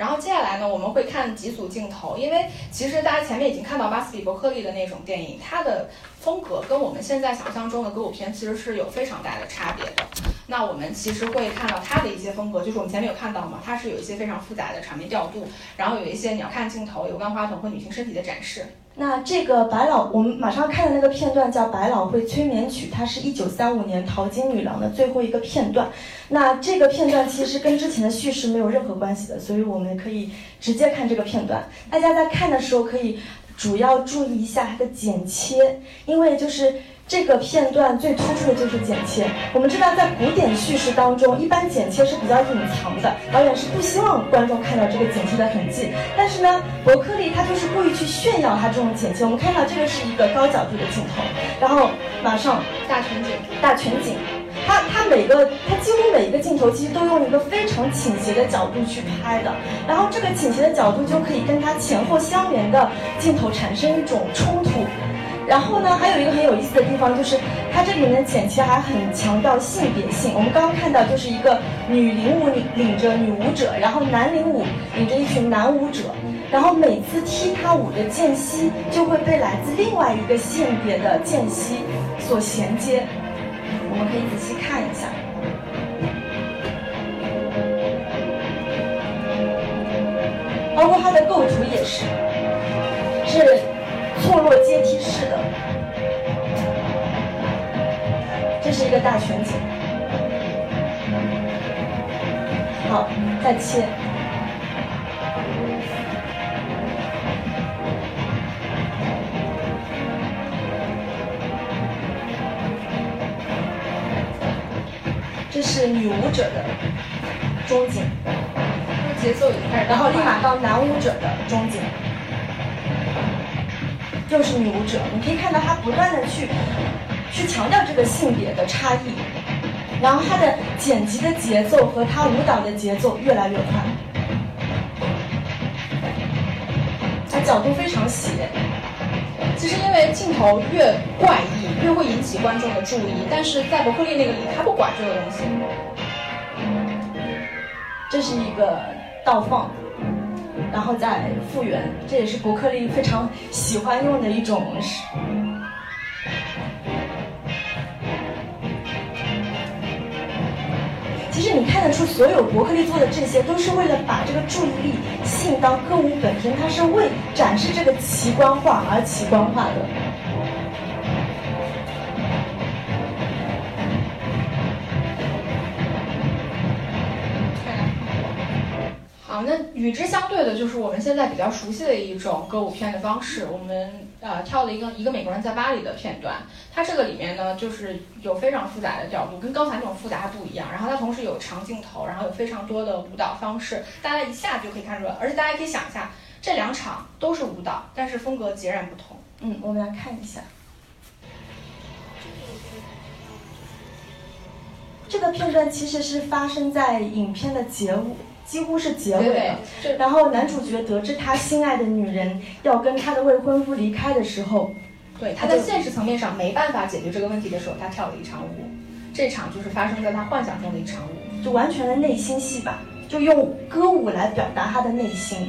然后接下来呢，我们会看几组镜头，因为其实大家前面已经看到巴斯比伯克利的那种电影，它的风格跟我们现在想象中的歌舞片其实是有非常大的差别的。那我们其实会看到它的一些风格，就是我们前面有看到嘛，它是有一些非常复杂的场面调度，然后有一些你要看镜头、有万花筒和女性身体的展示。那这个百老，我们马上看的那个片段叫《百老汇催眠曲》，它是一九三五年《淘金女郎》的最后一个片段。那这个片段其实跟之前的叙事没有任何关系的，所以我们可以直接看这个片段。大家在看的时候可以主要注意一下它的剪切，因为就是。这个片段最突出的就是剪切。我们知道，在古典叙事当中，一般剪切是比较隐藏的，导演是不希望观众看到这个剪切的痕迹。但是呢，伯克利他就是故意去炫耀他这种剪切。我们看到这个是一个高角度的镜头，然后马上大全景，大全景，他他每个他几乎每一个镜头其实都用一个非常倾斜的角度去拍的，然后这个倾斜的角度就可以跟他前后相连的镜头产生一种冲突。然后呢，还有一个很有意思的地方，就是它这里面剪切还很强调性别性。我们刚刚看到就是一个女领舞领着女舞者，然后男领舞领着一群男舞者，然后每次踢踏舞的间隙就会被来自另外一个性别的间隙所衔接。我们可以仔细看一下，包括它的构图也是，是。错落阶梯式的，这是一个大全景。好，再切。这是女舞者的中景，节奏也开始，然后立马到男舞者的中景。又是女舞者，你可以看到她不断的去去强调这个性别的差异，然后她的剪辑的节奏和她舞蹈的节奏越来越快，她角度非常斜。其实因为镜头越怪异，越会引起观众的注意，但是在伯克利那个里，他不管这个东西。这是一个倒放。然后再复原，这也是伯克利非常喜欢用的一种。其实你看得出，所有伯克利做的这些，都是为了把这个注意力吸引到歌舞本身，它是为展示这个奇观化而奇观化的。那与之相对的就是我们现在比较熟悉的一种歌舞片的方式。我们呃跳了一个一个美国人在巴黎的片段，它这个里面呢就是有非常复杂的调度，跟刚才那种复杂不一样。然后它同时有长镜头，然后有非常多的舞蹈方式，大家一下就可以看出来。而且大家可以想一下，这两场都是舞蹈，但是风格截然不同。嗯，我们来看一下，这个片段其实是发生在影片的结尾。几乎是结尾了，然后男主角得知他心爱的女人要跟他的未婚夫离开的时候，对他在现实层面上没办法解决这个问题的时候，他跳了一场舞，这场就是发生在他幻想中的一场舞，就完全的内心戏吧，就用歌舞来表达他的内心。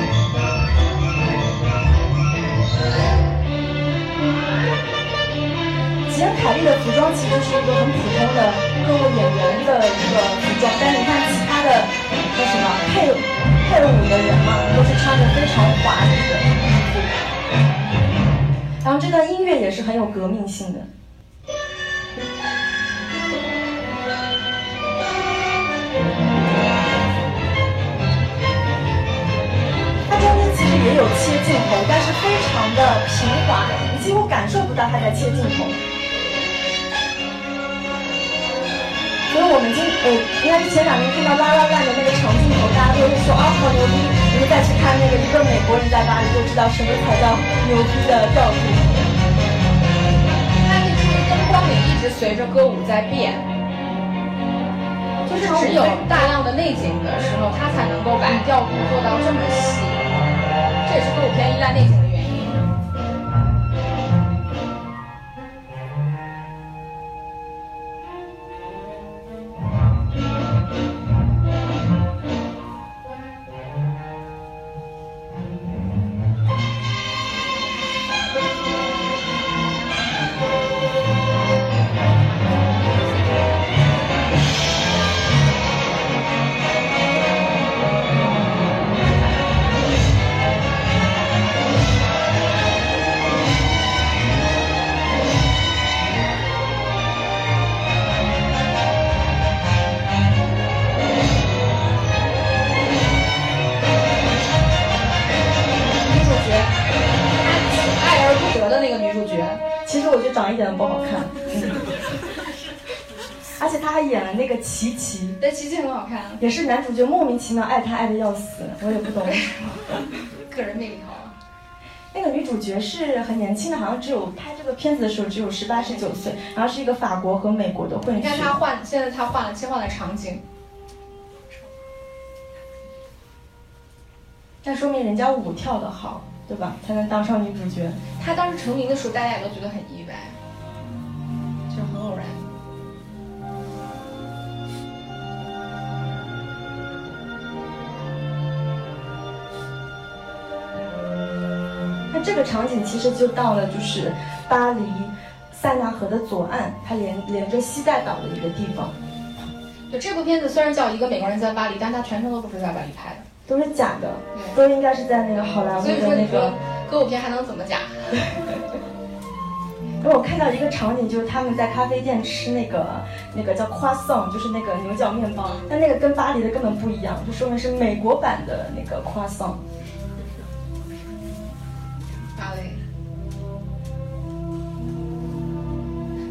服装其实是一个很普通的歌舞演员的一个服装，但是你看其他的叫什么配配舞的人嘛，都是穿着非常华丽的衣服。然后这段音乐也是很有革命性的。它中间其实也有切镜头，但是非常的平滑，你几乎感受不到它在切镜头。所以我们今呃，应该是前两天看到拉拉烂的那个长镜头，大家都会说啊好牛逼，你们再去看那个一个美国人在巴黎，就知道什么才叫牛逼的调度。它那出灯光也一直随着歌舞在变，就是只有大量的内景的时候，它才能够把调度做到这么细。这也是歌舞片依赖内景的其妙爱他爱的要死，我也不懂为什么。个人魅力好啊。那个女主角是很年轻的，好像只有拍这个片子的时候只有十八十九岁，然后是一个法国和美国的混血你看。她换，现在她换了切换了场景，那说明人家舞跳得好，对吧？才能当上女主角。她当时成名的时候，大家也都觉得很意外，那这个场景其实就到了就是巴黎塞纳河的左岸，它连连着西带岛的一个地方，就这部片子虽然叫一个美国人在巴黎，但它全程都不是在巴黎拍的，都是假的，都应该是在那个好莱坞的那个。歌舞片还能怎么假？我看到一个场景，就是他们在咖啡店吃那个那个叫 croissant，就是那个牛角面包，但那个跟巴黎的根本不一样，就说明是美国版的那个 croissant。芭蕾。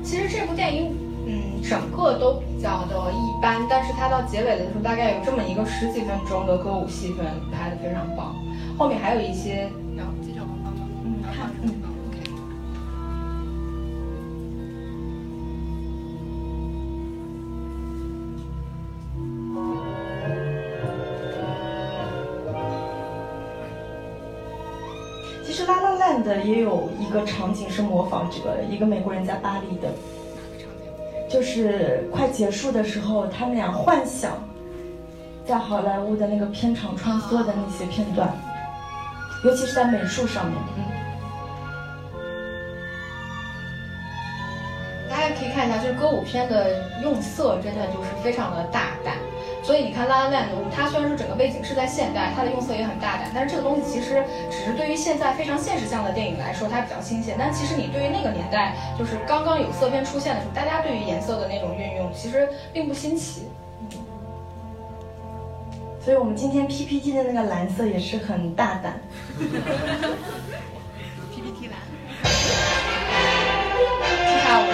其实这部电影，嗯，整个都比较的一般，但是它到结尾的时候，大概有这么一个十几分钟的歌舞戏份，拍的非常棒。后面还有一些？嗯，看，嗯。也有一个场景是模仿这个一个美国人在巴黎的，就是快结束的时候，他们俩幻想在好莱坞的那个片场穿梭的那些片段，尤其是在美术上面。大家可以看一下，就是歌舞片的用色真的就是非常的大胆。所以你看《La La Land》，它虽然说整个背景是在现代，它的用色也很大胆，但是这个东西其实只是对于现在非常现实向的电影来说，它比较新鲜。但其实你对于那个年代，就是刚刚有色片出现的时候，大家对于颜色的那种运用，其实并不新奇。所以我们今天 PPT 的那个蓝色也是很大胆。PPT 蓝，踢踏舞。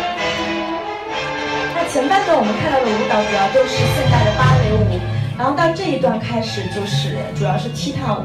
那前半段我们看到的舞蹈主要都是现代的芭蕾舞，然后到这一段开始就是主要是踢踏舞。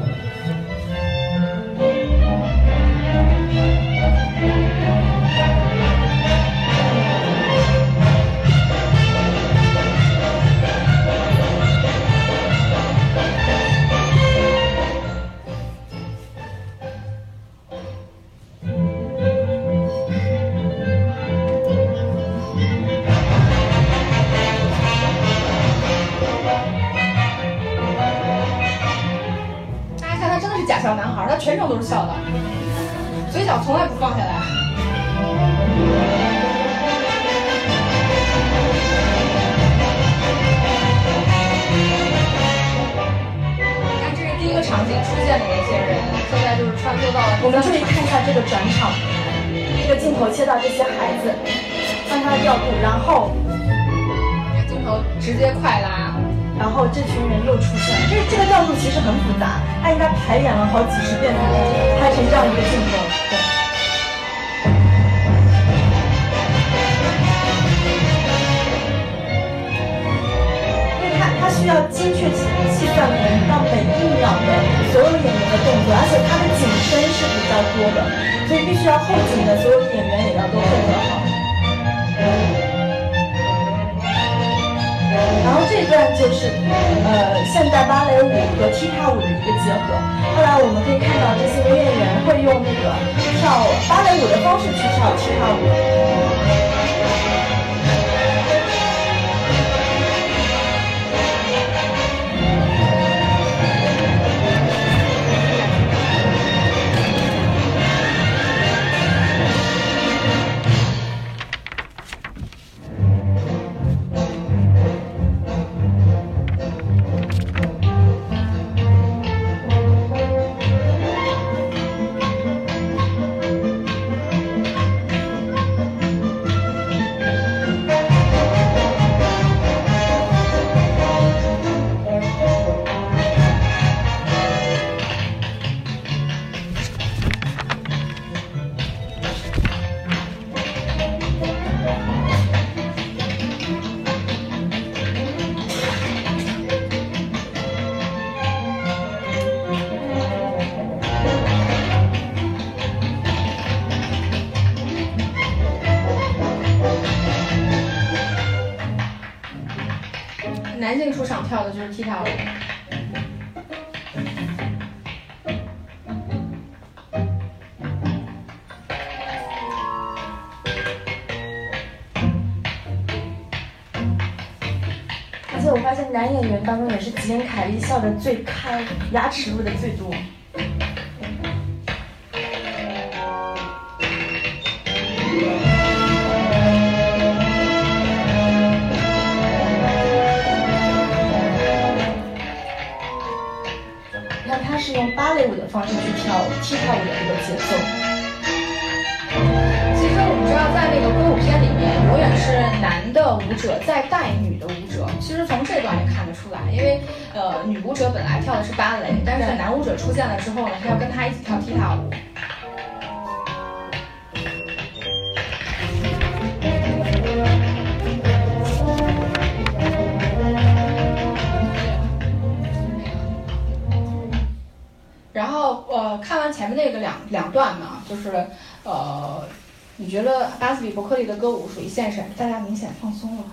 他全程都是笑的嘴角从来不放下来你看这是第一个场景出现的那些人现在就是穿梭到了我们注意看一下这个转场一个镜头切到这些孩子看他的调度然后这镜头直接快拉然后这群人又出现了这这个调度其实很普排演了好几十遍才拍成这样一个镜头。对。需要精确计算到每一秒的所有演员的动作，而且他的景深是比较多的，所以必须要后景的所有演员也要都配合好。然后这段就是呃现代芭蕾舞和踢踏舞的一个结合。后来我们可以看到这些女演员会用那个跳芭蕾舞的方式去跳踢踏舞。就是踢踏舞。而且我发现男演员当中也是吉恩凯利笑的最开，牙齿露的最多。舞者在带女的舞者。其实从这段也看得出来，因为呃，女舞者本来跳的是芭蕾，但是男舞者出现了之后呢，他要跟他一起跳踢踏舞。然后呃看完前面那个两两段呢，就是，呃，你觉得巴斯比伯克利的歌舞属于现实？大家明显放松了，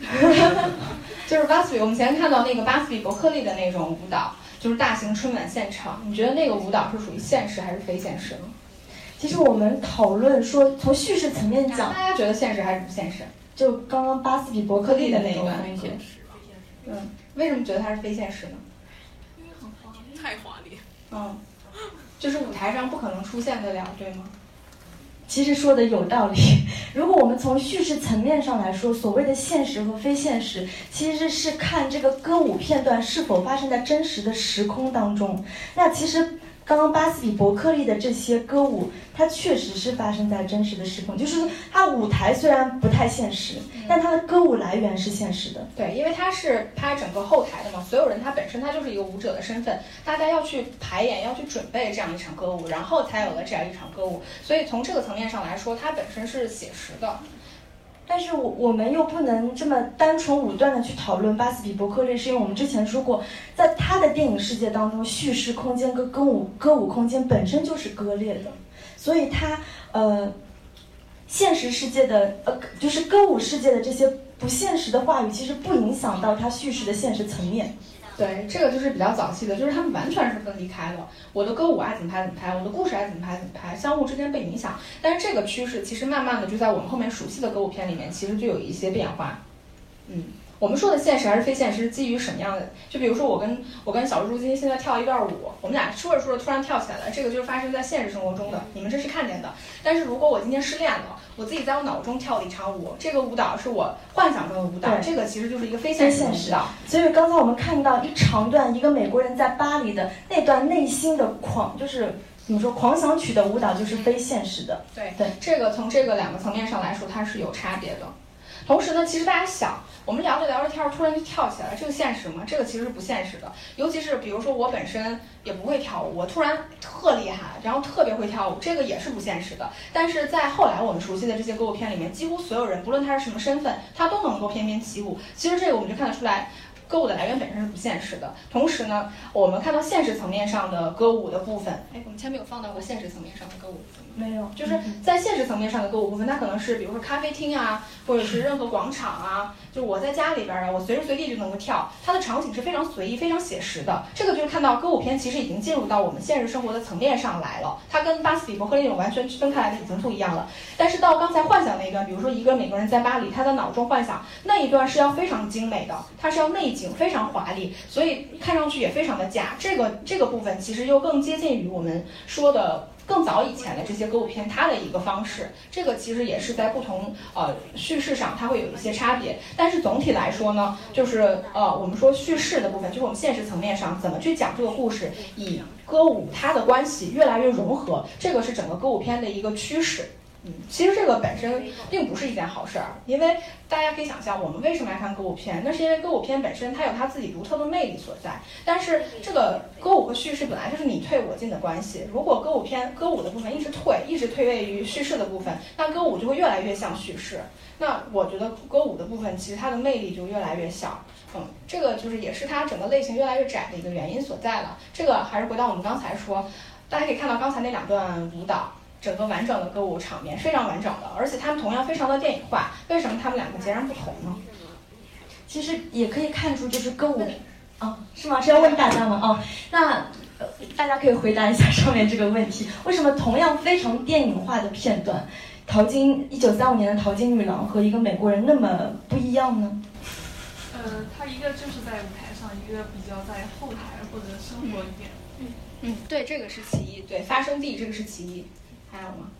就是巴斯比，我们前面看到那个巴斯比伯克利的那种舞蹈，就是大型春晚现场，你觉得那个舞蹈是属于现实还是非现实呢？其实我们讨论说，从叙事层面讲，大家觉得现实还是不现实？就刚刚巴斯比伯克利的那一段，嗯，为什么觉得它是非现实呢？因为很华丽，太华丽。嗯。就是舞台上不可能出现得了，对吗？其实说的有道理。如果我们从叙事层面上来说，所谓的现实和非现实，其实是看这个歌舞片段是否发生在真实的时空当中。那其实。刚刚巴斯比伯克利的这些歌舞，它确实是发生在真实的时空，就是它舞台虽然不太现实，但它的歌舞来源是现实的。对，因为它是拍整个后台的嘛，所有人他本身他就是一个舞者的身份，大家要去排演，要去准备这样一场歌舞，然后才有了这样一场歌舞。所以从这个层面上来说，它本身是写实的。但是我我们又不能这么单纯武断的去讨论巴斯比伯克利，是因为我们之前说过，在他的电影世界当中，叙事空间跟歌舞歌舞空间本身就是割裂的，所以他呃，现实世界的呃就是歌舞世界的这些不现实的话语，其实不影响到他叙事的现实层面。对，这个就是比较早期的，就是他们完全是分离开了。我的歌舞爱怎么拍怎么拍，我的故事爱怎么拍怎么拍，相互之间被影响。但是这个趋势其实慢慢的就在我们后面熟悉的歌舞片里面，其实就有一些变化。嗯，我们说的现实还是非现实，是基于什么样的？就比如说我跟我跟小猪今天现在跳一段舞，我们俩说着说着突然跳起来了，这个就是发生在现实生活中的，你们这是看见的。但是如果我今天失恋了，我自己在我脑中跳了一场舞，这个舞蹈是我幻想中的舞蹈，这个其实就是一个非现实的舞蹈。所以刚才我们看到一长段一个美国人在巴黎的那段内心的狂，就是怎么说狂想曲的舞蹈，就是非现实的。对对，这个从这个两个层面上来说，它是有差别的。同时呢，其实大家想，我们聊着聊着天儿，突然就跳起来了，这个现实吗？这个其实是不现实的。尤其是比如说我本身也不会跳舞，我突然特厉害，然后特别会跳舞，这个也是不现实的。但是在后来我们熟悉的这些歌舞片里面，几乎所有人，不论他是什么身份，他都能够翩翩起舞。其实这个我们就看得出来。歌舞的来源本身是不现实的，同时呢，我们看到现实层面上的歌舞的部分，哎，我们前面有放到过现实层面上的歌舞没有？就是在现实层面上的歌舞部分，它可能是比如说咖啡厅啊，或者是任何广场啊，就我在家里边啊，我随时随地就能够跳，它的场景是非常随意、非常写实的。这个就是看到歌舞片其实已经进入到我们现实生活的层面上来了，它跟巴斯比伯克利那种完全区分开来的已经不一样了。但是到刚才幻想那一段，比如说一个美国人在巴黎，他的脑中幻想那一段是要非常精美的，它是要内景非常华丽。所以看上去也非常的假，这个这个部分其实又更接近于我们说的更早以前的这些歌舞片，它的一个方式。这个其实也是在不同呃叙事上，它会有一些差别。但是总体来说呢，就是呃我们说叙事的部分，就是我们现实层面上怎么去讲这个故事，以歌舞它的关系越来越融合，这个是整个歌舞片的一个趋势。嗯，其实这个本身并不是一件好事儿，因为大家可以想象，我们为什么爱看歌舞片？那是因为歌舞片本身它有它自己独特的魅力所在。但是这个歌舞和叙事本来就是你退我进的关系，如果歌舞片歌舞的部分一直退，一直退位于叙事的部分，那歌舞就会越来越像叙事。那我觉得歌舞的部分其实它的魅力就越来越小。嗯，这个就是也是它整个类型越来越窄的一个原因所在了。这个还是回到我们刚才说，大家可以看到刚才那两段舞蹈。整个完整的歌舞场面非常完整的，而且他们同样非常的电影化。为什么他们两个截然不同呢？其实也可以看出，就是歌舞，啊，是吗？是要问大家吗？哦，那大家可以回答一下上面这个问题：为什么同样非常电影化的片段，淘金一九三五年的《淘金女郎》和一个美国人那么不一样呢？呃，他一个就是在舞台上，一个比较在后台或者生活一点。嗯嗯，对，这个是其一，对，发生地这个是其一。还有吗？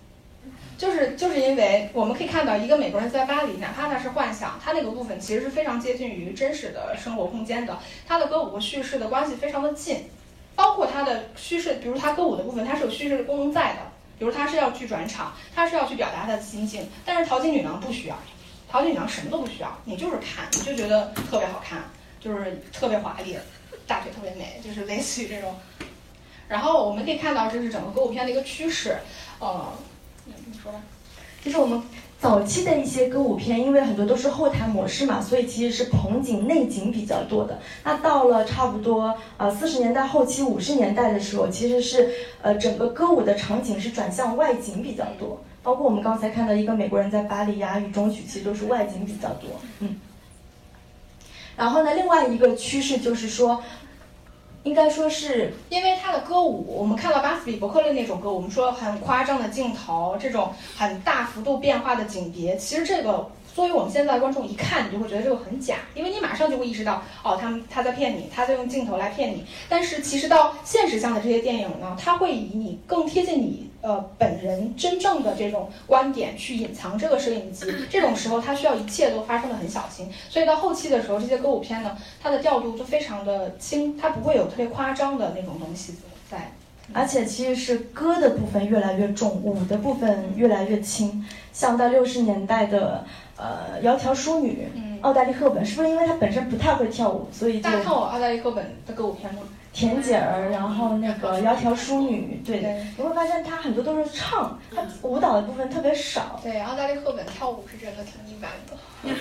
就是就是因为我们可以看到一个美国人在巴黎，哪怕他是幻想，他那个部分其实是非常接近于真实的生活空间的。他的歌舞和叙事的关系非常的近，包括他的叙事，比如他歌舞的部分，它是有叙事的功能在的。比如他是要去转场，他是要去表达他的心境。但是淘金女郎不需要，淘金女郎什么都不需要，你就是看，你就觉得特别好看，就是特别华丽，大腿特别美，就是类似于这种。然后我们可以看到，这是整个歌舞片的一个趋势。呃，你说吧。就是我们早期的一些歌舞片，因为很多都是后台模式嘛，所以其实是棚景内景比较多的。那到了差不多呃四十年代后期、五十年代的时候，其实是呃整个歌舞的场景是转向外景比较多。包括我们刚才看到一个美国人在巴黎哑语中曲，其实都是外景比较多。嗯。然后呢，另外一个趋势就是说。应该说是因为他的歌舞，我们看到巴斯比伯克利那种歌，我们说很夸张的镜头，这种很大幅度变化的景别，其实这个作为我们现在的观众一看，你就会觉得这个很假，因为你马上就会意识到，哦，他们他在骗你，他在用镜头来骗你。但是其实到现实向的这些电影呢，他会以你更贴近你。呃，本人真正的这种观点去隐藏这个摄影机，这种时候他需要一切都发生的很小心，所以到后期的时候，这些歌舞片呢，它的调度就非常的轻，它不会有特别夸张的那种东西在，而且其实是歌的部分越来越重，舞的部分越来越轻，像在六十年代的呃窈窕淑女，嗯奥黛丽赫本，是不是因为她本身不太会跳舞，所以大家看我奥黛丽赫本的歌舞片吗？甜姐儿，然后那个窈窕淑女，对，你会发现她很多都是唱，她舞蹈的部分特别少。对，奥黛丽赫本跳舞是真的挺一般的。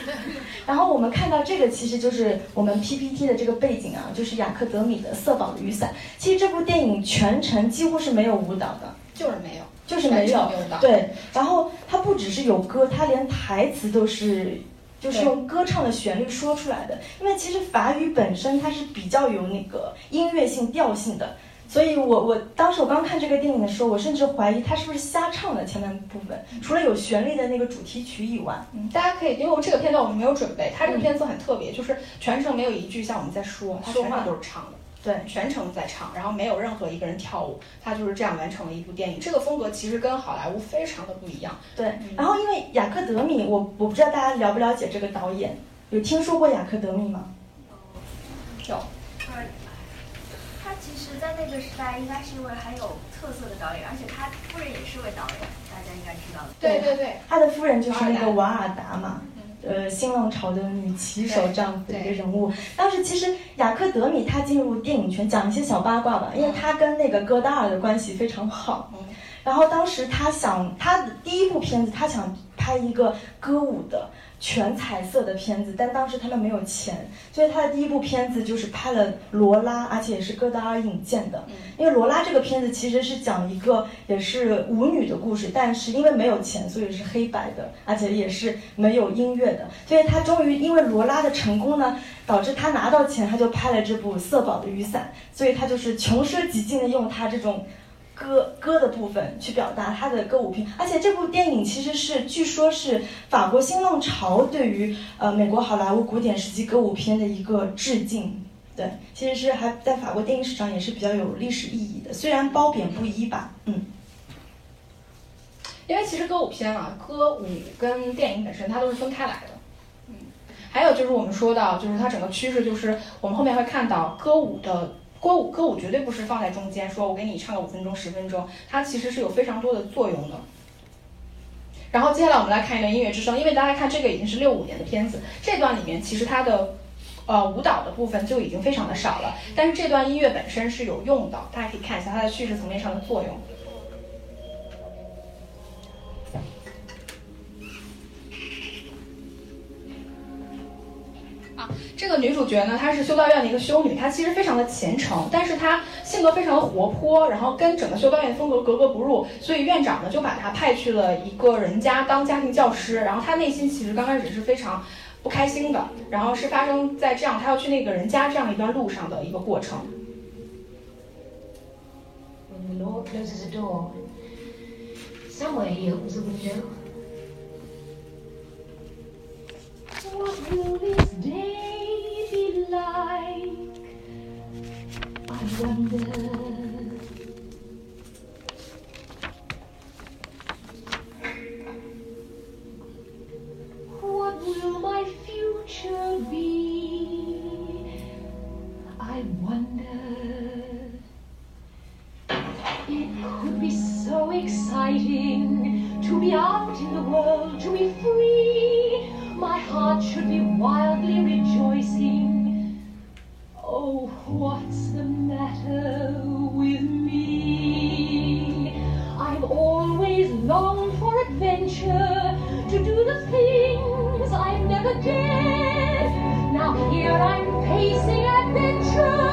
然后我们看到这个其实就是我们 PPT 的这个背景啊，就是雅克德米的《色宝的雨伞》。其实这部电影全程几乎是没有舞蹈的，就是没有，就是没有。对，然后它不只是有歌，它连台词都是。就是用歌唱的旋律说出来的，因为其实法语本身它是比较有那个音乐性调性的，所以我我当时我刚看这个电影的时候，我甚至怀疑他是不是瞎唱的前半部分，除了有旋律的那个主题曲以外。嗯，大家可以，因为我这个片段我们没有准备，它这个片子很特别，就是全程没有一句像我们在说，它全程都是唱的。对，全程在唱，然后没有任何一个人跳舞，他就是这样完成了一部电影。这个风格其实跟好莱坞非常的不一样。对，然后因为雅克德米，我我不知道大家了不了解这个导演，有听说过雅克德米吗？有。他其实，在那个时代，应该是一位很有特色的导演，而且他夫人也是位导演，大家应该知道的。对对对，他的夫人就是那个瓦尔达嘛。呃，新浪潮的女骑手这样子的一个人物。当时其实雅克德米他进入电影圈，讲一些小八卦吧，因为他跟那个戈达尔的关系非常好。然后当时他想，他的第一部片子，他想拍一个歌舞的。全彩色的片子，但当时他们没有钱，所以他的第一部片子就是拍了《罗拉》，而且也是戈达尔引荐的。因为《罗拉》这个片子其实是讲一个也是舞女的故事，但是因为没有钱，所以是黑白的，而且也是没有音乐的。所以他终于因为《罗拉》的成功呢，导致他拿到钱，他就拍了这部《色宝的雨伞》，所以他就是穷奢极尽的用他这种。歌歌的部分去表达他的歌舞片，而且这部电影其实是据说是法国新浪潮对于呃美国好莱坞古典时期歌舞片的一个致敬，对，其实是还在法国电影史上也是比较有历史意义的，虽然褒贬不一吧，嗯，因为其实歌舞片啊，歌舞跟电影本身它都是分开来的，嗯，还有就是我们说到就是它整个趋势就是我们后面会看到歌舞的。歌舞歌舞绝对不是放在中间，说我给你唱个五分钟十分钟，它其实是有非常多的作用的。然后接下来我们来看一段音乐之声，因为大家看这个已经是六五年的片子，这段里面其实它的呃舞蹈的部分就已经非常的少了，但是这段音乐本身是有用的，大家可以看一下它在叙事层面上的作用。这个女主角呢，她是修道院的一个修女，她其实非常的虔诚，但是她性格非常的活泼，然后跟整个修道院风格格格不入，所以院长呢就把她派去了一个人家当家庭教师，然后她内心其实刚开始是非常不开心的，然后是发生在这样她要去那个人家这样一段路上的一个过程。What will this day be like? I wonder. What will my future be? I wonder. It could be so exciting to be out in the world, to be free heart should be wildly rejoicing. Oh, what's the matter with me? I've always longed for adventure, to do the things I've never dared. Now here I'm facing adventure,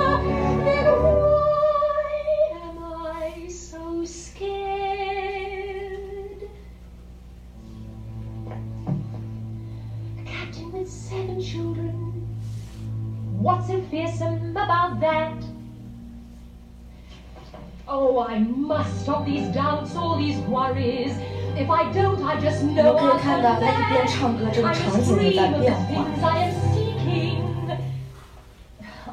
Oh, I must stop these doubts, all these worries. If I don't, I just 我 know 们可以 I'll 看 turn 到他一边 back. 唱歌，这个 I 场 must 景就 dream 在 of 变 the 化。 things I am seeking.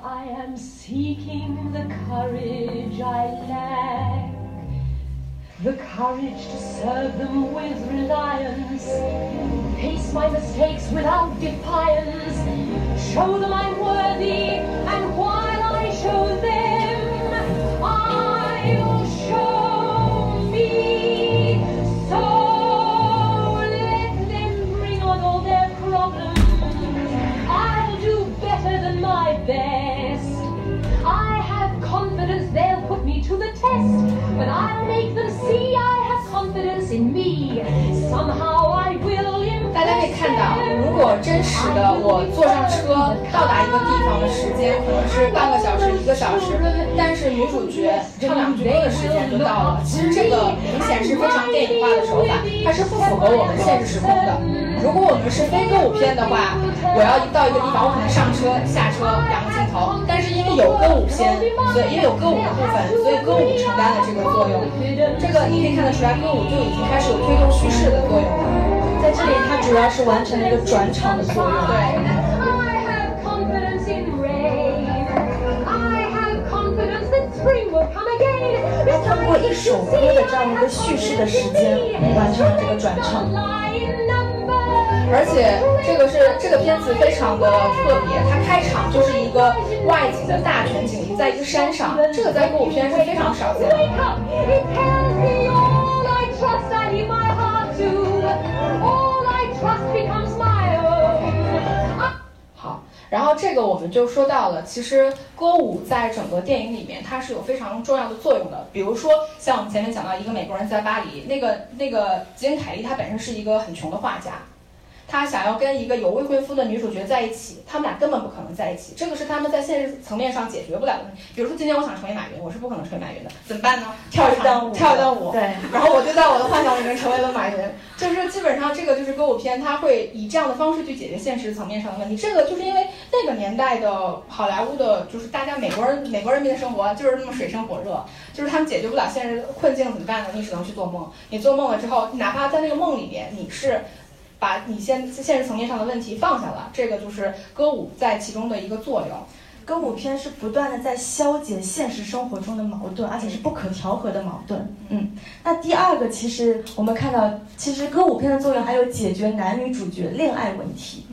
I am seeking the courage I lack. The courage to serve them with reliance. Face my mistakes without defiance. Show them I'm 真实的我坐上车到达一个地方的时间可能是半个小时、一个小时，但是女主角唱两句歌的时间就到了。其实这个明显是非常电影化的手法，它是不符合我们现实时空的。如果我们是非歌舞片的话，我要一到一个地方，我可能上车、下车两个镜头，但是因为有歌舞片，所以因为有歌舞的部分，所以歌舞承担了这个作用。这个你可以看得出来，歌舞就已经开始有推动叙事的作用了。在这里，它主要是完成了一个转场的作用。对。I have confidence in rain. I have confidence that spring will come again. 它通过一首歌的这样一个叙事的时间，完成了这个转场。而且这个是这个片子非常的特别，它开场就是一个外景的大全景，在一个山上，这个在歌舞片是非常少见的。然后这个我们就说到了，其实歌舞在整个电影里面它是有非常重要的作用的。比如说像我们前面讲到一个美国人在巴黎，那个那个吉恩凯利他本身是一个很穷的画家。他想要跟一个有未婚夫的女主角在一起，他们俩根本不可能在一起，这个是他们在现实层面上解决不了的问题。比如说今天我想成为马云，我是不可能成为马云的，怎么办呢？跳一段舞，跳一段舞，对，然后我就在我的幻想里面成为了马云。就是基本上这个就是歌舞片，它会以这样的方式去解决现实层面上的问题。这个就是因为那个年代的好莱坞的，就是大家美国人美国人民的生活就是那么水深火热，就是他们解决不了现实困境怎么办呢？你只能去做梦。你做梦了之后，哪怕在那个梦里面你是。把你现现实层面上的问题放下了，这个就是歌舞在其中的一个作用。歌舞片是不断的在消解现实生活中的矛盾，而且是不可调和的矛盾。嗯，那第二个，其实我们看到，其实歌舞片的作用还有解决男女主角恋爱问题。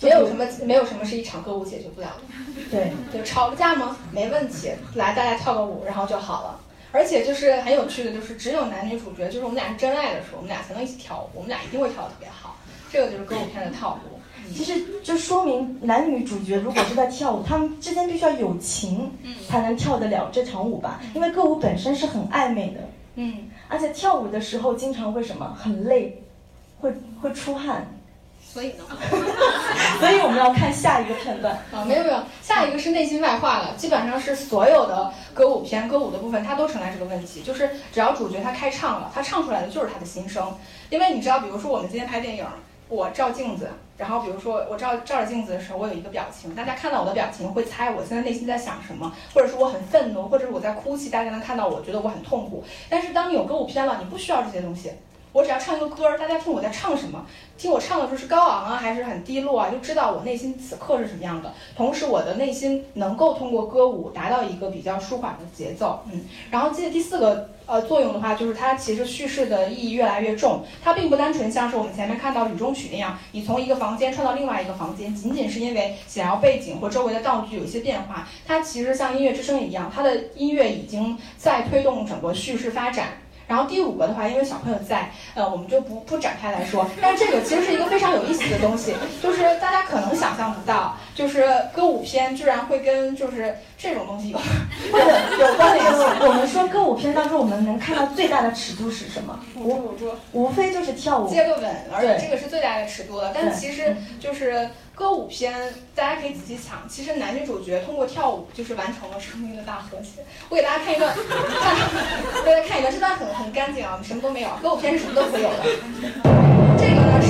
没有什么，没有什么是一场歌舞解决不了的。对，就，吵个架吗？没问题，来大家跳个舞，然后就好了。而且就是很有趣的，就是只有男女主角，就是我们俩是真爱的时候，我们俩才能一起跳舞，我们俩一定会跳得特别好。这个就是歌舞片的套路。其实就说明男女主角如果是在跳舞，他们之间必须要有情，才能跳得了这场舞吧？因为歌舞本身是很暧昧的，嗯，而且跳舞的时候经常会什么很累，会会出汗。所以呢，所以我们要看下一个片段。啊，没有没有，下一个是内心外化了，基本上是所有的歌舞片歌舞的部分，它都存在这个问题，就是只要主角他开唱了，他唱出来的就是他的心声，因为你知道，比如说我们今天拍电影，我照镜子，然后比如说我照照着镜子的时候，我有一个表情，大家看到我的表情会猜我现在内心在想什么，或者说我很愤怒，或者是我在哭泣，大家能看到我觉得我很痛苦，但是当你有歌舞片了，你不需要这些东西。我只要唱一个歌，大家听我在唱什么，听我唱的时候是高昂啊，还是很低落啊，就知道我内心此刻是什么样的。同时，我的内心能够通过歌舞达到一个比较舒缓的节奏，嗯。然后，接第四个呃作用的话，就是它其实叙事的意义越来越重，它并不单纯像是我们前面看到雨中曲那样，你从一个房间穿到另外一个房间，仅仅是因为想要背景或周围的道具有一些变化。它其实像音乐之声一样，它的音乐已经在推动整个叙事发展。然后第五个的话，因为小朋友在，呃，我们就不不展开来说。但这个其实是一个非常有意思的东西，就是大家可能想象不到，就是歌舞片居然会跟就是这种东西有 有关联性。我们说歌舞片当中，我们能看到最大的尺度是什么？无无非就是跳舞，接个吻，而且这个是最大的尺度了。但其实就是歌舞片，大家可以仔细想，其实男女主角通过跳舞就是完成了生命的大和谐。我给大家看一段，看，大家看一段，这段很很干净啊，什么都没有。歌舞片是什么都没有的。这个呢是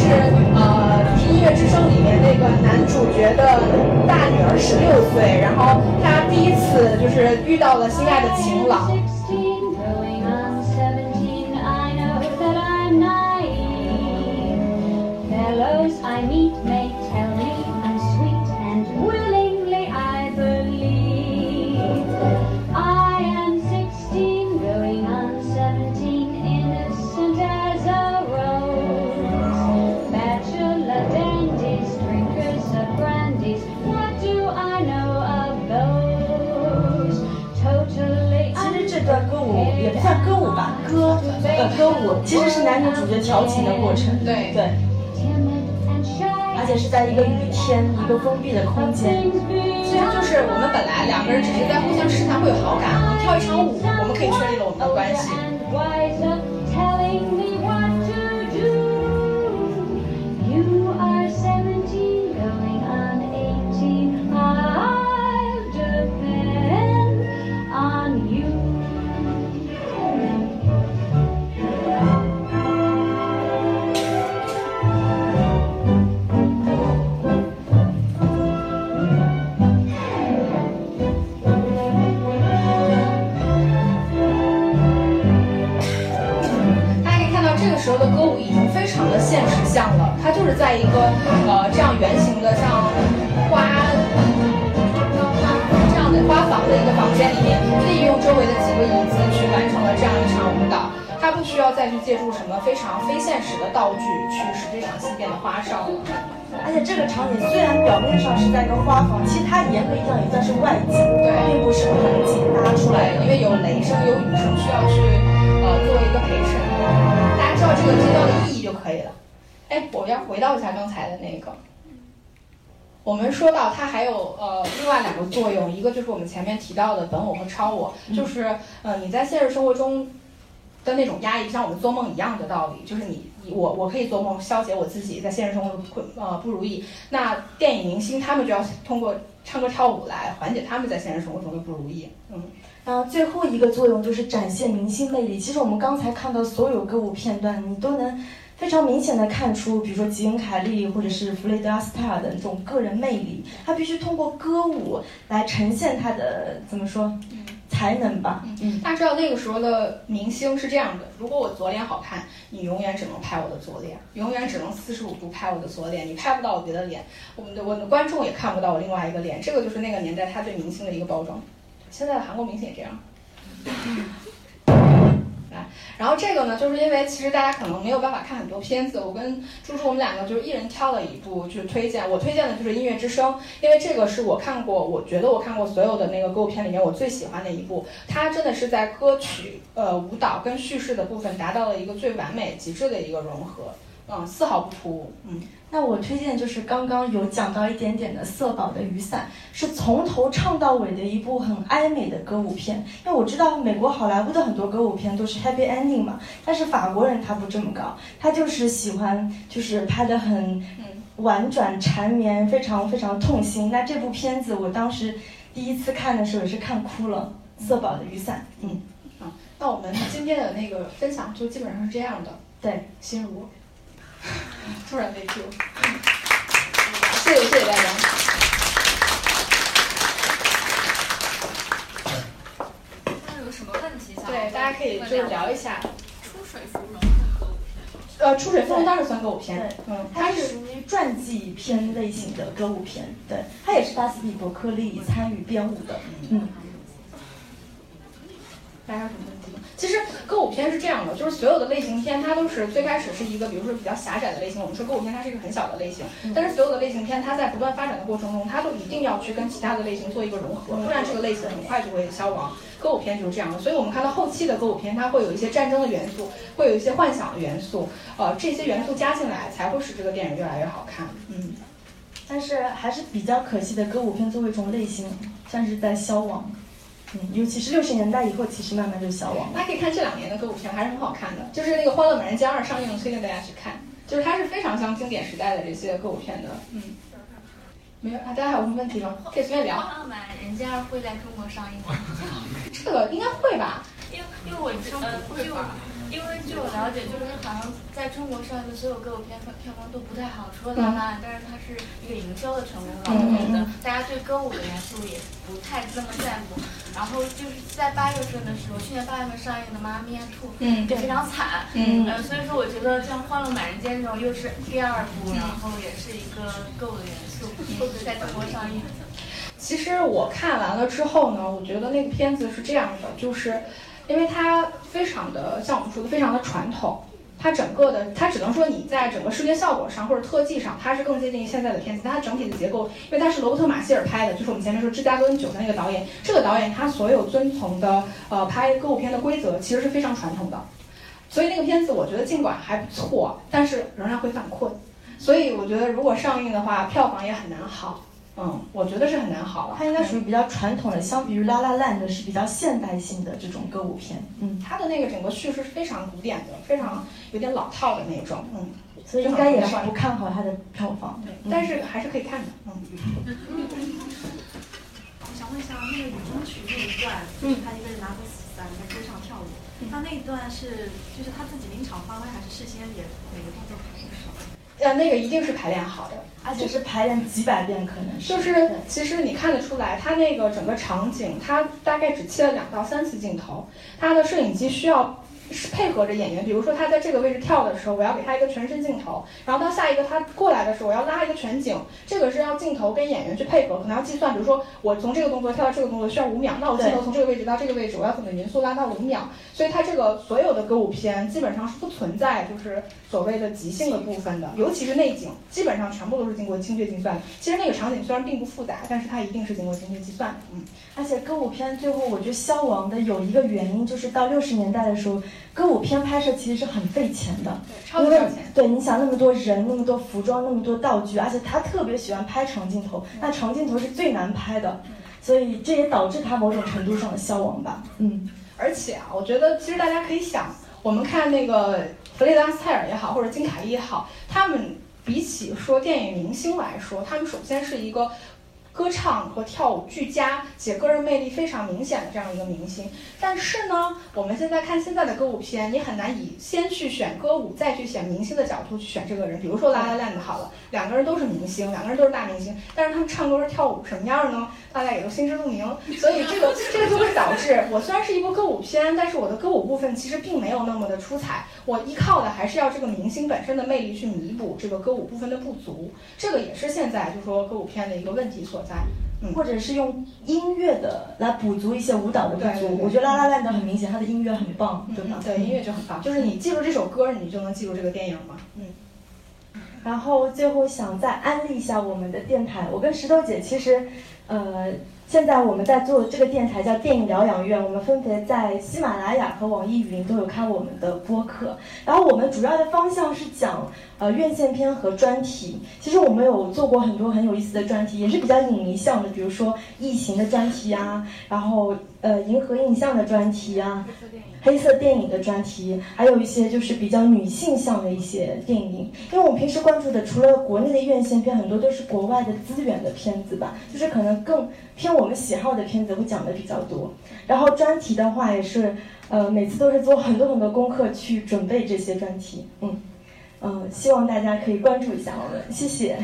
呃，《音乐之声》里面那个男主角的大女儿十六岁，然后他第一次就是遇到了心爱的情郎。I meet men. 呃歌舞其实是男女主角调情的过程。对对.而且是在一个雨天、一个封闭的空间。其实就是我们本来两个人只是在互相试探，会有好感，我们跳一场舞，我们可以确立了我们的关系。现实像了，它就是在一个呃这样圆形的像花这样的花房的一个房间里面，利用周围的几个椅子去完成了这样一场舞蹈。它不需要再去借助什么非常非现实的道具去使这场戏变得花哨了。而且这个场景虽然表面上是在一个花房，其实它严格意义上也算是外景，对并不是盆景搭出来，的。因为有雷声、有雨声，需要去呃作为一个陪衬。大家知道这个基调的意义就可以了。哎，我要回到一下刚才的那个。我们说到它还有呃另外两个作用，一个就是我们前面提到的本我和超我，就是呃你在现实生活中的那种压抑，像我们做梦一样的道理，就是你你我我可以做梦消解我自己在现实生活中困呃不如意，那电影明星他们就要通过唱歌跳舞来缓解他们在现实生活中的不如意，嗯。然后最后一个作用就是展现明星魅力。其实我们刚才看到所有歌舞片段，你都能非常明显的看出，比如说吉恩·凯利或者是弗雷德·阿斯泰尔的这种个人魅力。他必须通过歌舞来呈现他的怎么说才能吧？嗯，大家知道那个时候的明星是这样的：如果我左脸好看，你永远只能拍我的左脸，永远只能四十五度拍我的左脸，你拍不到我别的脸，我们的我的观众也看不到我另外一个脸。这个就是那个年代他对明星的一个包装。现在的韩国明星也这样。然后这个呢，就是因为其实大家可能没有办法看很多片子，我跟朱朱我们两个就是一人挑了一部去推荐。我推荐的就是《音乐之声》，因为这个是我看过，我觉得我看过所有的那个歌舞片里面我最喜欢的一部。它真的是在歌曲、呃舞蹈跟叙事的部分达到了一个最完美极致的一个融合，嗯，丝毫不突兀，嗯。那我推荐就是刚刚有讲到一点点的色宝的雨伞，是从头唱到尾的一部很哀美的歌舞片。因为我知道美国好莱坞的很多歌舞片都是 happy ending 嘛，但是法国人他不这么搞，他就是喜欢就是拍的很婉转缠绵，非常非常痛心。那这部片子我当时第一次看的时候也是看哭了，《色宝的雨伞》。嗯，啊，那我们今天的那个分享就基本上是这样的。对，心如。突然被 Q，谢谢谢谢大家。那有什么问题想？对，大家可以就是聊一下。出水芙蓉算歌舞片？呃，出水芙蓉当然算歌舞片，对嗯，它是属于传记片类型的歌舞片，对，它也是巴斯蒂伯克利参与编舞的，嗯。大家有什么？其实歌舞片是这样的，就是所有的类型片，它都是最开始是一个，比如说比较狭窄的类型。我们说歌舞片它是一个很小的类型，但是所有的类型片，它在不断发展的过程中，它都一定要去跟其他的类型做一个融合，不然这个类型很快就会消亡。歌舞片就是这样的，所以我们看到后期的歌舞片，它会有一些战争的元素，会有一些幻想的元素，呃，这些元素加进来，才会使这个电影越来越好看。嗯，但是还是比较可惜的，歌舞片作为一种类型，算是在消亡。嗯，尤其是六十年代以后，其实慢慢就消亡了。大家可以看这两年的歌舞片，还是很好看的。就是那个《欢乐满人间二》上映了，推荐大家去看。就是它是非常像经典时代的这些歌舞片的。嗯，没有啊？大家还有什么问题吗？可以随便聊。欢乐满人间二会在中国上映吗？这个应该会吧？因为因为我呃就因为据我了解，就是好像在中国上映的所有歌舞片票票房都不太好，除了《浪漫》，但是它是一个营销的成功告我觉得大家对歌舞的元素也不太那么在乎。然后就是在八月份的时候，去年八月份上映的《妈咪呀兔》嗯也非常惨，嗯呃，所以说我觉得像《欢乐满人间》这种又是第二部，然后也是一个歌舞的元素，会不会在中国上映？其实我看完了之后呢，我觉得那个片子是这样的，就是因为它非常的像我们说的非常的传统，它整个的它只能说你在整个视觉效果上或者特技上，它是更接近于现在的片子。它整体的结构，因为它是罗伯特马歇尔拍的，就是我们前面说芝加哥九的那个导演，这个导演他所有遵从的呃拍歌舞片的规则其实是非常传统的，所以那个片子我觉得尽管还不错，但是仍然会犯困。所以我觉得如果上映的话，票房也很难好。嗯，我觉得是很难好了。它应该属于比较传统的，相比于《La La Land》是比较现代性的这种歌舞片。嗯，它的那个整个叙事是非常古典的，非常有点老套的那种。嗯，所以应该也是不看好它的票房。对，但是还是可以看的。嗯。我想问一下，那个雨中曲那一段，就是他一个人拿着伞在街上跳舞，他那一段是就是他自己临场发挥，还是事先也每个动作？呃，那个一定是排练好的，而且是排练几百遍，可能是。就是其实你看得出来，它那个整个场景，它大概只切了两到三次镜头，它的摄影机需要是是配合着演员，比如说他在这个位置跳的时候，我要给他一个全身镜头，然后到下一个他过来的时候，我要拉一个全景，这个是要镜头跟演员去配合，可能要计算，比如说我从这个动作跳到这个动作需要五秒，那我镜头从这个位置到这个位置，我要怎么匀速拉到五秒？所以它这个所有的歌舞片基本上是不存在就是所谓的即兴的部分的，尤其是内景，基本上全部都是经过精确计算。其实那个场景虽然并不复杂，但是它一定是经过精确计算的。嗯，而且歌舞片最后我觉得消亡的有一个原因，就是到六十年代的时候，歌舞片拍摄其实是很费钱的，超级烧钱。对，你想那么多人，那么多服装，那么多道具，而且他特别喜欢拍长镜头，那长镜头是最难拍的，所以这也导致他某种程度上的消亡吧。嗯。而且啊，我觉得其实大家可以想，我们看那个弗雷达·斯泰尔也好，或者金凯利也好，他们比起说电影明星来说，他们首先是一个。歌唱和跳舞俱佳且个人魅力非常明显的这样一个明星，但是呢，我们现在看现在的歌舞片，你很难以先去选歌舞再去选明星的角度去选这个人。比如说《La La Land》好了，两个人都是明星，两个人都是大明星，但是他们唱歌跳舞什么样呢？大家也都心知肚明。所以这个这个就会导致，我虽然是一部歌舞片，但是我的歌舞部分其实并没有那么的出彩，我依靠的还是要这个明星本身的魅力去弥补这个歌舞部分的不足。这个也是现在就说歌舞片的一个问题所在。在，或者是用音乐的来补足一些舞蹈的不足。我觉得拉拉烂的很明显，它的音乐很棒，对吧？对，音乐就很棒，就是你记住这首歌，你就能记住这个电影嘛。嗯。然后最后想再安利一下我们的电台，我跟石头姐其实，呃。现在我们在做这个电台叫电影疗养院，我们分别在喜马拉雅和网易云都有开我们的播客。然后我们主要的方向是讲呃院线片和专题。其实我们有做过很多很有意思的专题，也是比较影迷向的，比如说异形的专题啊，然后呃银河影像的专题啊。黑色电影的专题，还有一些就是比较女性向的一些电影。因为我们平时关注的，除了国内的院线片，很多都是国外的资源的片子吧，就是可能更偏我们喜好的片子会讲的比较多。然后专题的话，也是呃每次都是做很多很多功课去准备这些专题。嗯嗯，希望大家可以关注一下我们，谢谢。